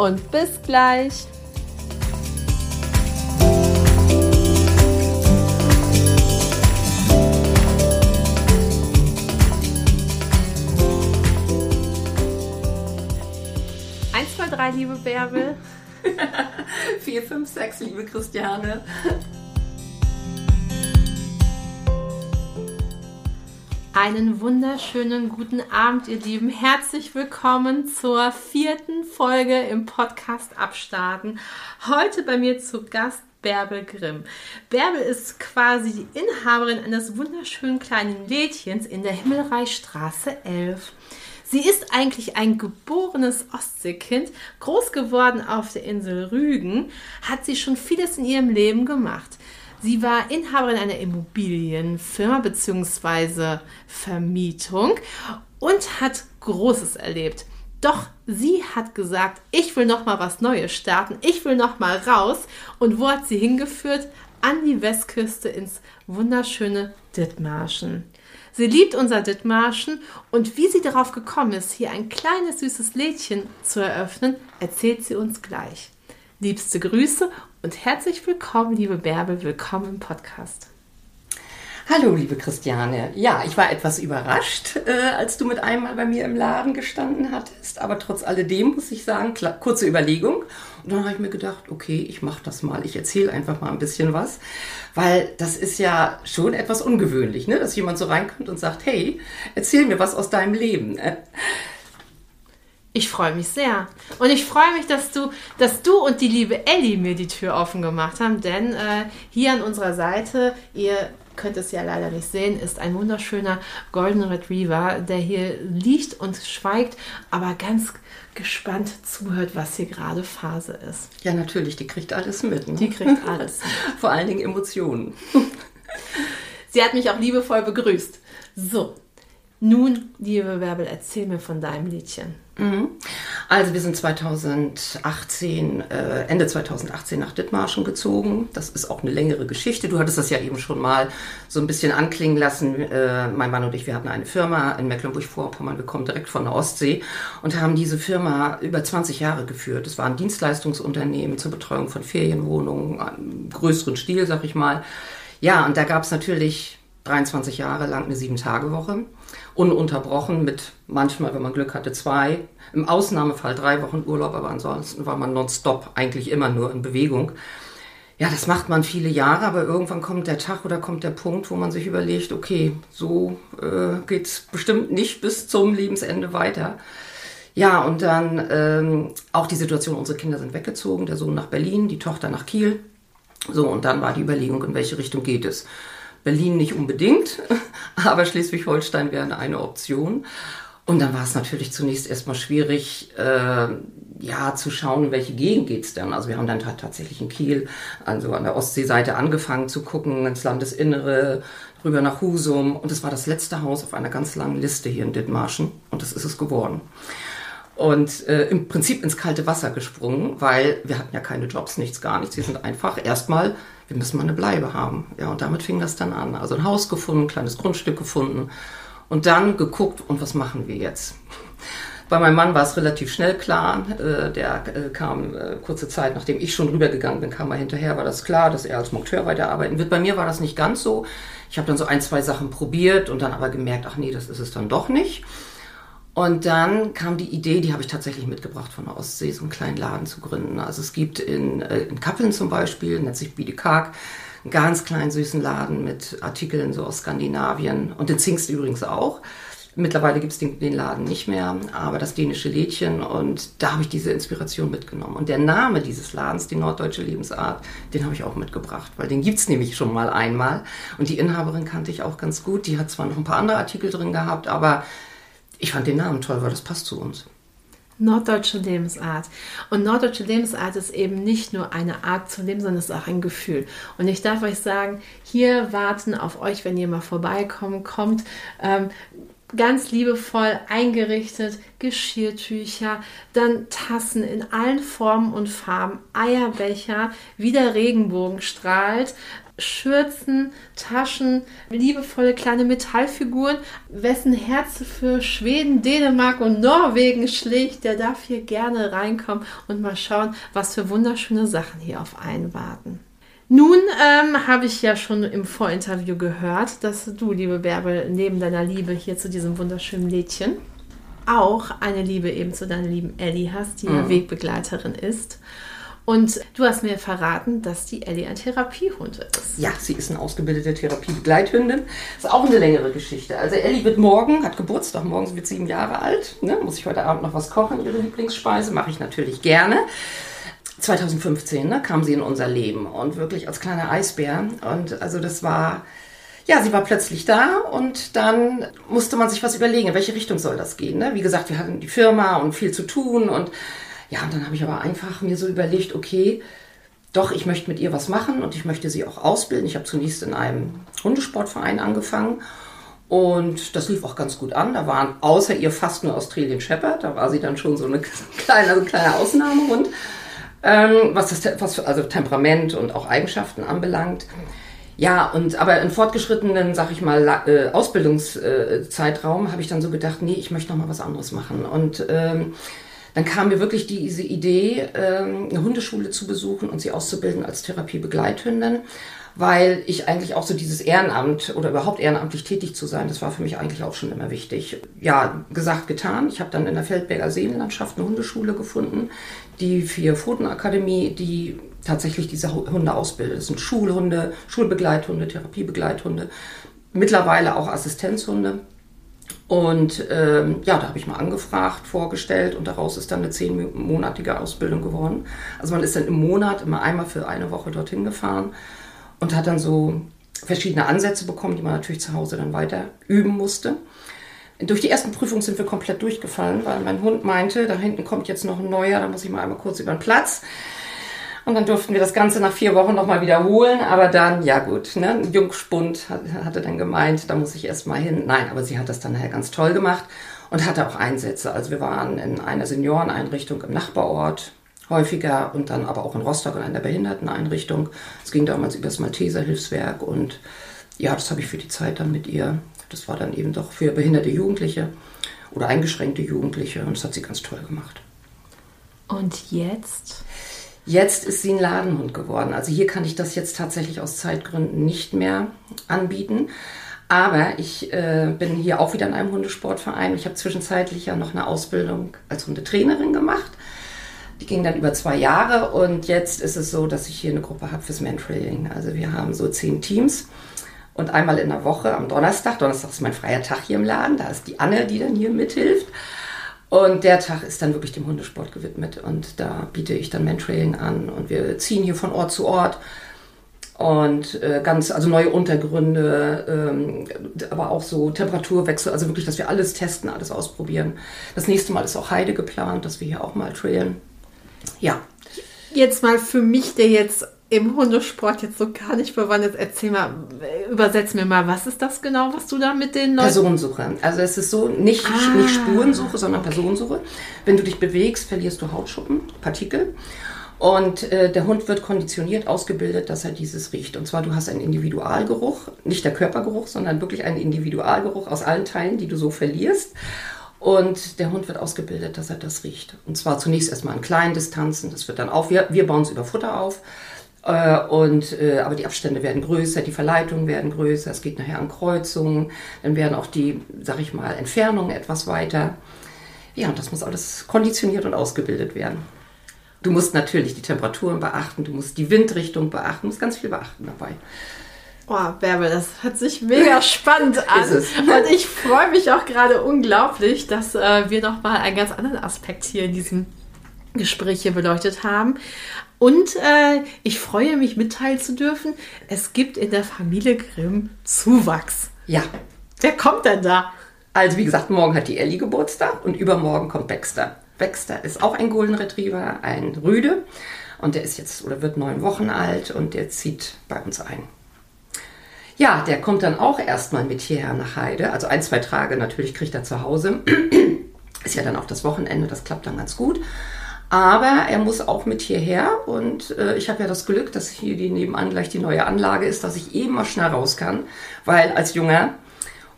und bis gleich. Eins, zwei, drei, liebe Bärbel. Vier, fünf, sechs, liebe Christiane. Einen wunderschönen guten Abend, ihr Lieben. Herzlich willkommen zur vierten Folge im Podcast Abstarten. Heute bei mir zu Gast Bärbel Grimm. Bärbel ist quasi die Inhaberin eines wunderschönen kleinen Lädchens in der Himmelreichstraße 11. Sie ist eigentlich ein geborenes Ostseekind, groß geworden auf der Insel Rügen, hat sie schon vieles in ihrem Leben gemacht. Sie war Inhaberin einer Immobilienfirma bzw. Vermietung und hat Großes erlebt. Doch sie hat gesagt, ich will noch mal was Neues starten, ich will noch mal raus. Und wo hat sie hingeführt? An die Westküste ins wunderschöne Dithmarschen. Sie liebt unser Dithmarschen und wie sie darauf gekommen ist, hier ein kleines süßes Lädchen zu eröffnen, erzählt sie uns gleich. Liebste Grüße und herzlich willkommen, liebe Bärbel, willkommen im Podcast. Hallo, liebe Christiane. Ja, ich war etwas überrascht, äh, als du mit einmal bei mir im Laden gestanden hattest. Aber trotz alledem muss ich sagen, klar, kurze Überlegung. Und dann habe ich mir gedacht, okay, ich mache das mal. Ich erzähle einfach mal ein bisschen was. Weil das ist ja schon etwas ungewöhnlich, ne? dass jemand so reinkommt und sagt, hey, erzähl mir was aus deinem Leben. Ich freue mich sehr. Und ich freue mich, dass du, dass du und die liebe Ellie mir die Tür offen gemacht haben, denn äh, hier an unserer Seite, ihr könnt es ja leider nicht sehen, ist ein wunderschöner Golden Retriever, der hier liegt und schweigt, aber ganz gespannt zuhört, was hier gerade Phase ist. Ja, natürlich, die kriegt alles mit. Ne? Die kriegt alles. Vor allen Dingen Emotionen. Sie hat mich auch liebevoll begrüßt. So, nun, liebe Bärbel, erzähl mir von deinem Liedchen. Mhm. Also wir sind 2018, äh, Ende 2018 nach Dithmarschen gezogen. Das ist auch eine längere Geschichte. Du hattest das ja eben schon mal so ein bisschen anklingen lassen. Äh, mein Mann und ich, wir hatten eine Firma in Mecklenburg-Vorpommern. Wir kommen direkt von der Ostsee und haben diese Firma über 20 Jahre geführt. Es war ein Dienstleistungsunternehmen zur Betreuung von Ferienwohnungen, größeren Stil, sag ich mal. Ja, und da gab es natürlich 23 Jahre lang eine Sieben-Tage-Woche ununterbrochen mit manchmal, wenn man Glück hatte, zwei, im Ausnahmefall drei Wochen Urlaub, aber ansonsten war man nonstop eigentlich immer nur in Bewegung. Ja, das macht man viele Jahre, aber irgendwann kommt der Tag oder kommt der Punkt, wo man sich überlegt, okay, so äh, geht es bestimmt nicht bis zum Lebensende weiter. Ja, und dann ähm, auch die Situation, unsere Kinder sind weggezogen, der Sohn nach Berlin, die Tochter nach Kiel. So, und dann war die Überlegung, in welche Richtung geht es. Berlin nicht unbedingt, aber Schleswig-Holstein wäre eine Option. Und dann war es natürlich zunächst erstmal schwierig, äh, ja, zu schauen, in welche Gegend geht's denn. Also wir haben dann tatsächlich in Kiel, also an der Ostseeseite angefangen zu gucken, ins Landesinnere, rüber nach Husum. Und es war das letzte Haus auf einer ganz langen Liste hier in Dithmarschen. Und das ist es geworden. Und äh, im Prinzip ins kalte Wasser gesprungen, weil wir hatten ja keine Jobs, nichts, gar nichts. Wir sind einfach erstmal wir müssen mal eine Bleibe haben. Ja, und damit fing das dann an. Also ein Haus gefunden, ein kleines Grundstück gefunden und dann geguckt, und was machen wir jetzt? Bei meinem Mann war es relativ schnell klar. Äh, der äh, kam äh, kurze Zeit, nachdem ich schon rübergegangen bin, kam er hinterher, war das klar, dass er als Monteur weiterarbeiten wird. Bei mir war das nicht ganz so. Ich habe dann so ein, zwei Sachen probiert und dann aber gemerkt, ach nee, das ist es dann doch nicht. Und dann kam die Idee, die habe ich tatsächlich mitgebracht von der Ostsee, so einen kleinen Laden zu gründen. Also es gibt in, äh, in Kappeln zum Beispiel, nennt sich Biedekark, einen ganz kleinen süßen Laden mit Artikeln so aus Skandinavien und in Zingst übrigens auch. Mittlerweile gibt es den, den, Laden nicht mehr, aber das dänische Lädchen und da habe ich diese Inspiration mitgenommen. Und der Name dieses Ladens, die Norddeutsche Lebensart, den habe ich auch mitgebracht, weil den gibt es nämlich schon mal einmal. Und die Inhaberin kannte ich auch ganz gut. Die hat zwar noch ein paar andere Artikel drin gehabt, aber ich fand den Namen toll, weil das passt zu uns. Norddeutsche Lebensart. Und norddeutsche Lebensart ist eben nicht nur eine Art zu leben, sondern es ist auch ein Gefühl. Und ich darf euch sagen, hier warten auf euch, wenn ihr mal vorbeikommt, kommt. Ähm, ganz liebevoll eingerichtet, Geschirrtücher, dann Tassen in allen Formen und Farben, Eierbecher, wie der Regenbogen strahlt, Schürzen, Taschen, liebevolle kleine Metallfiguren. Wessen Herz für Schweden, Dänemark und Norwegen schlägt, der darf hier gerne reinkommen und mal schauen, was für wunderschöne Sachen hier auf einen warten. Nun ähm, habe ich ja schon im Vorinterview gehört, dass du, liebe Bärbel, neben deiner Liebe hier zu diesem wunderschönen Lädchen auch eine Liebe eben zu deiner lieben Ellie hast, die mhm. ja Wegbegleiterin ist. Und du hast mir verraten, dass die Ellie ein Therapiehund ist. Ja, sie ist eine ausgebildete Therapiebegleithündin. Ist auch eine längere Geschichte. Also Ellie wird morgen, hat Geburtstag, morgen wird sieben Jahre alt. Ne? Muss ich heute Abend noch was kochen, ihre Lieblingsspeise, mache ich natürlich gerne. 2015 ne, kam sie in unser Leben und wirklich als kleiner Eisbär. Und also das war, ja, sie war plötzlich da und dann musste man sich was überlegen, in welche Richtung soll das gehen. Ne? Wie gesagt, wir hatten die Firma und viel zu tun und ja, und dann habe ich aber einfach mir so überlegt, okay, doch, ich möchte mit ihr was machen und ich möchte sie auch ausbilden. Ich habe zunächst in einem Hundesportverein angefangen und das lief auch ganz gut an. Da waren außer ihr fast nur Australian Shepherd. Da war sie dann schon so eine kleine, so ein kleiner Ausnahmehund ähm, was das was also Temperament und auch Eigenschaften anbelangt. Ja, und aber in fortgeschrittenen, sag ich mal, äh, Ausbildungszeitraum habe ich dann so gedacht, nee, ich möchte noch mal was anderes machen. Und ähm, dann kam mir wirklich diese Idee, ähm, eine Hundeschule zu besuchen und sie auszubilden als Therapiebegleithündin weil ich eigentlich auch so dieses Ehrenamt oder überhaupt ehrenamtlich tätig zu sein, das war für mich eigentlich auch schon immer wichtig. Ja, gesagt, getan. Ich habe dann in der Feldberger Seenlandschaft eine Hundeschule gefunden, die vier Pfotenakademie, die tatsächlich diese Hunde ausbildet. Das sind Schulhunde, Schulbegleithunde, Therapiebegleithunde, mittlerweile auch Assistenzhunde. Und ähm, ja, da habe ich mal angefragt, vorgestellt und daraus ist dann eine zehnmonatige Ausbildung geworden. Also man ist dann im Monat immer einmal für eine Woche dorthin gefahren und hat dann so verschiedene Ansätze bekommen, die man natürlich zu Hause dann weiter üben musste. Durch die ersten Prüfungen sind wir komplett durchgefallen, weil mein Hund meinte, da hinten kommt jetzt noch ein neuer, da muss ich mal einmal kurz über den Platz. Und dann durften wir das Ganze nach vier Wochen nochmal wiederholen. Aber dann, ja gut, ne, Jungspund hatte dann gemeint, da muss ich erst mal hin. Nein, aber sie hat das dann nachher ganz toll gemacht und hatte auch Einsätze. Also wir waren in einer Senioreneinrichtung im Nachbarort, häufiger und dann aber auch in Rostock in einer Behinderteneinrichtung. Es ging damals über das Malteser Hilfswerk und ja, das habe ich für die Zeit dann mit ihr. Das war dann eben doch für behinderte Jugendliche oder eingeschränkte Jugendliche und das hat sie ganz toll gemacht. Und jetzt? Jetzt ist sie ein Ladenhund geworden. Also hier kann ich das jetzt tatsächlich aus Zeitgründen nicht mehr anbieten. Aber ich äh, bin hier auch wieder in einem Hundesportverein. Ich habe zwischenzeitlich ja noch eine Ausbildung als Hundetrainerin gemacht. Die ging dann über zwei Jahre und jetzt ist es so, dass ich hier eine Gruppe habe fürs Mentrailing. Also wir haben so zehn Teams und einmal in der Woche am Donnerstag, Donnerstag ist mein freier Tag hier im Laden, da ist die Anne, die dann hier mithilft. Und der Tag ist dann wirklich dem Hundesport gewidmet und da biete ich dann Mentrailing an und wir ziehen hier von Ort zu Ort und äh, ganz, also neue Untergründe, ähm, aber auch so Temperaturwechsel, also wirklich, dass wir alles testen, alles ausprobieren. Das nächste Mal ist auch Heide geplant, dass wir hier auch mal trailen. Ja. Jetzt mal für mich, der jetzt im Hundesport jetzt so gar nicht bewandert, erzähl mal, übersetz mir mal, was ist das genau, was du da mit den Leuten... Personensuche. Also es ist so, nicht, ah, nicht Spurensuche, sondern okay. Personensuche. Wenn du dich bewegst, verlierst du Hautschuppen, Partikel. Und äh, der Hund wird konditioniert, ausgebildet, dass er dieses riecht. Und zwar, du hast einen Individualgeruch, nicht der Körpergeruch, sondern wirklich einen Individualgeruch aus allen Teilen, die du so verlierst. Und der Hund wird ausgebildet, dass er das riecht. Und zwar zunächst erstmal an kleinen Distanzen. Das wird dann auf. Wir, wir bauen es über Futter auf. Äh, und, äh, aber die Abstände werden größer, die Verleitungen werden größer, es geht nachher an Kreuzungen, dann werden auch die, sag ich mal, Entfernungen etwas weiter. Ja, und das muss alles konditioniert und ausgebildet werden. Du musst natürlich die Temperaturen beachten, du musst die Windrichtung beachten, du musst ganz viel beachten dabei. Oh, Bärbel, das hört sich mega spannend an. Und ich freue mich auch gerade unglaublich, dass äh, wir noch mal einen ganz anderen Aspekt hier in diesem Gespräch hier beleuchtet haben. Und äh, ich freue mich mitteilen zu dürfen, es gibt in der Familie Grimm Zuwachs. Ja. Wer kommt denn da? Also wie gesagt, morgen hat die Ellie Geburtstag und übermorgen kommt Baxter. Baxter ist auch ein Golden Retriever, ein Rüde. Und der ist jetzt oder wird neun Wochen alt und der zieht bei uns ein. Ja, der kommt dann auch erstmal mit hierher nach Heide. Also ein, zwei Tage natürlich kriegt er zu Hause. ist ja dann auch das Wochenende, das klappt dann ganz gut. Aber er muss auch mit hierher und äh, ich habe ja das Glück, dass hier die nebenan gleich die neue Anlage ist, dass ich eben mal schnell raus kann, weil als junger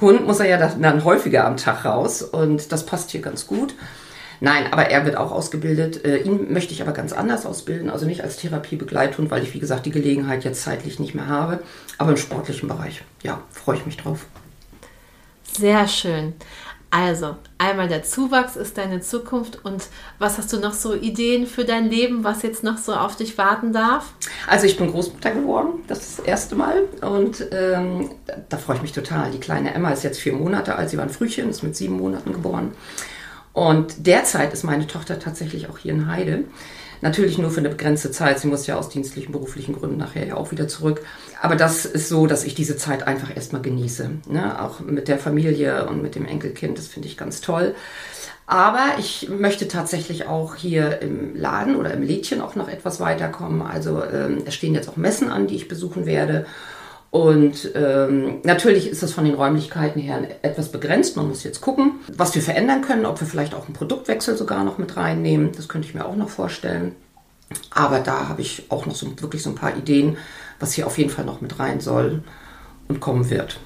Hund muss er ja dann häufiger am Tag raus und das passt hier ganz gut. Nein, aber er wird auch ausgebildet. Äh, ihn möchte ich aber ganz anders ausbilden, also nicht als Therapiebegleithund, weil ich, wie gesagt, die Gelegenheit jetzt zeitlich nicht mehr habe, aber im sportlichen Bereich. Ja, freue ich mich drauf. Sehr schön. Also, einmal der Zuwachs ist deine Zukunft und was hast du noch so Ideen für dein Leben, was jetzt noch so auf dich warten darf? Also ich bin Großmutter geworden, das ist das erste Mal und ähm, da, freue ich mich total. Die kleine Emma ist jetzt vier Monate alt, sie war ein Frühchen, ist mit sieben Monaten geboren und derzeit ist meine Tochter tatsächlich auch hier in Heide. Natürlich nur für eine begrenzte Zeit. Sie muss ja aus dienstlichen, beruflichen Gründen nachher ja auch wieder zurück. Aber das ist so, dass ich diese Zeit einfach erstmal genieße. Ne? Auch mit der Familie und mit dem Enkelkind. Das finde ich ganz toll. Aber ich möchte tatsächlich auch hier im Laden oder im Lädchen auch noch etwas weiterkommen. Also ähm, es stehen jetzt auch Messen an, die ich besuchen werde. Und ähm, natürlich ist das von den Räumlichkeiten her etwas begrenzt. Man muss jetzt gucken, was wir verändern können, ob wir vielleicht auch einen Produktwechsel sogar noch mit reinnehmen. Das könnte ich mir auch noch vorstellen. Aber da habe ich auch noch so, wirklich so ein paar Ideen, was hier auf jeden Fall noch mit rein soll und kommen wird.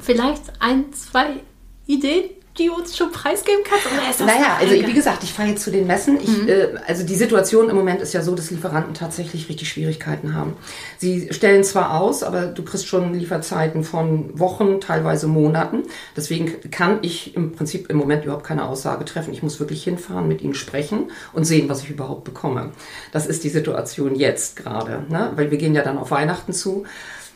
Vielleicht ein, zwei Ideen, die du uns schon preisgeben kannst? Oder ist das naja, also wie gesagt, ich fahre jetzt zu den Messen. Ich, mhm. äh, also die Situation im Moment ist ja so, dass Lieferanten tatsächlich richtig Schwierigkeiten haben. Sie stellen zwar aus, aber du kriegst schon Lieferzeiten von Wochen, teilweise Monaten. Deswegen kann ich im Prinzip im Moment überhaupt keine Aussage treffen. Ich muss wirklich hinfahren, mit ihnen sprechen und sehen, was ich überhaupt bekomme. Das ist die Situation jetzt gerade, ne? weil wir gehen ja dann auf Weihnachten zu.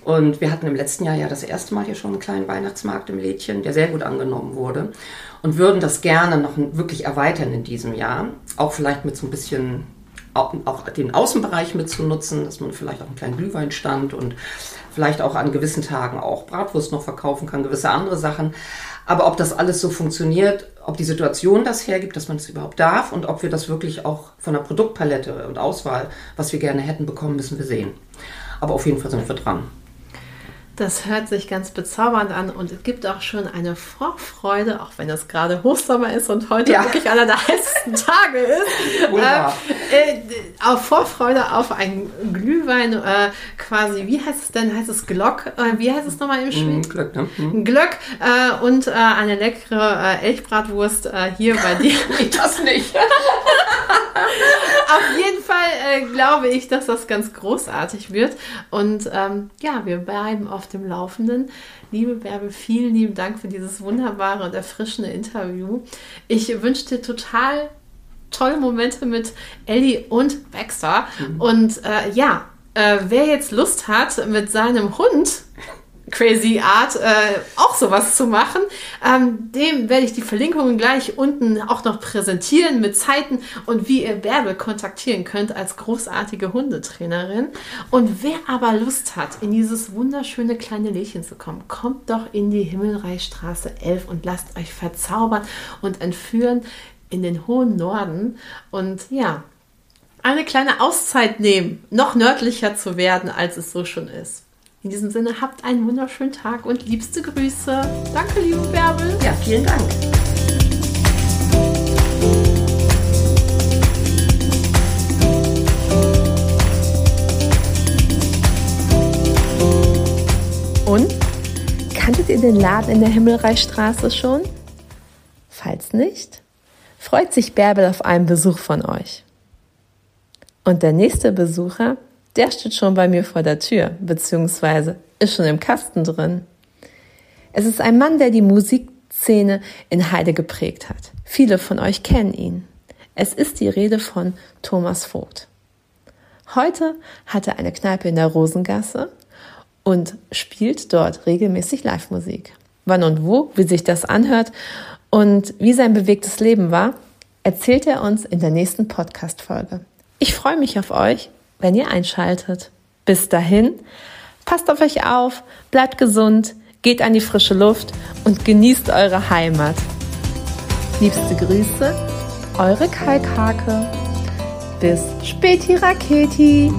Und wir hatten im letzten Jahr ja das erste Mal hier schon einen kleinen Weihnachtsmarkt im Lädchen, der sehr gut angenommen wurde. Und würden das gerne noch wirklich erweitern in diesem Jahr. Auch vielleicht mit so ein bisschen, auch, den Außenbereich mitzunutzen, dass man vielleicht auch einen kleinen Glühweinstand und vielleicht auch an gewissen Tagen auch Bratwurst noch verkaufen kann, gewisse andere Sachen. Aber ob das alles so funktioniert, ob die Situation das hergibt, dass man es überhaupt darf und ob wir das wirklich auch von der Produktpalette und Auswahl, was wir gerne hätten, bekommen, müssen wir sehen. Aber auf jeden Fall sind wir dran. Das hört sich ganz bezaubernd an und es gibt auch schon eine Vorfreude, auch wenn es gerade Hochsommer ist und heute ja. wirklich einer der heißesten Tage ist. Äh, äh, auf Vorfreude auf ein Glühwein, äh, quasi, wie heißt es denn? Heißt es Glock? Äh, wie heißt es nochmal im Schweden? Mm, Glöck, ne? Mm. Glöck äh, und äh, eine leckere Elchbratwurst hier bei dir. nee, das nicht. auf jeden Fall glaube ich, dass das ganz großartig wird. Und ähm, ja, wir bleiben auf dem Laufenden. Liebe Bärbe, vielen lieben Dank für dieses wunderbare und erfrischende Interview. Ich wünsche dir total tolle Momente mit Ellie und Baxter. Mhm. Und äh, ja, äh, wer jetzt Lust hat, mit seinem Hund crazy Art äh, auch sowas zu machen. Ähm, dem werde ich die Verlinkungen gleich unten auch noch präsentieren mit Zeiten und wie ihr Bärbel kontaktieren könnt als großartige Hundetrainerin. Und wer aber Lust hat, in dieses wunderschöne kleine Lädchen zu kommen, kommt doch in die Himmelreichstraße 11 und lasst euch verzaubern und entführen in den hohen Norden. Und ja, eine kleine Auszeit nehmen, noch nördlicher zu werden, als es so schon ist. In diesem Sinne, habt einen wunderschönen Tag und liebste Grüße. Danke, liebe Bärbel. Ja, vielen Dank. Und? Kanntet ihr den Laden in der Himmelreichstraße schon? Falls nicht, freut sich Bärbel auf einen Besuch von euch. Und der nächste Besucher der steht schon bei mir vor der Tür, beziehungsweise ist schon im Kasten drin. Es ist ein Mann, der die Musikszene in Heide geprägt hat. Viele von euch kennen ihn. Es ist die Rede von Thomas Vogt. Heute hat er eine Kneipe in der Rosengasse und spielt dort regelmäßig Live-Musik. Wann und wo, wie sich das anhört und wie sein bewegtes Leben war, erzählt er uns in der nächsten Podcast-Folge. Ich freue mich auf euch wenn ihr einschaltet. Bis dahin, passt auf euch auf, bleibt gesund, geht an die frische Luft und genießt eure Heimat. Liebste Grüße, eure Kalkhake. Bis späti Raketi.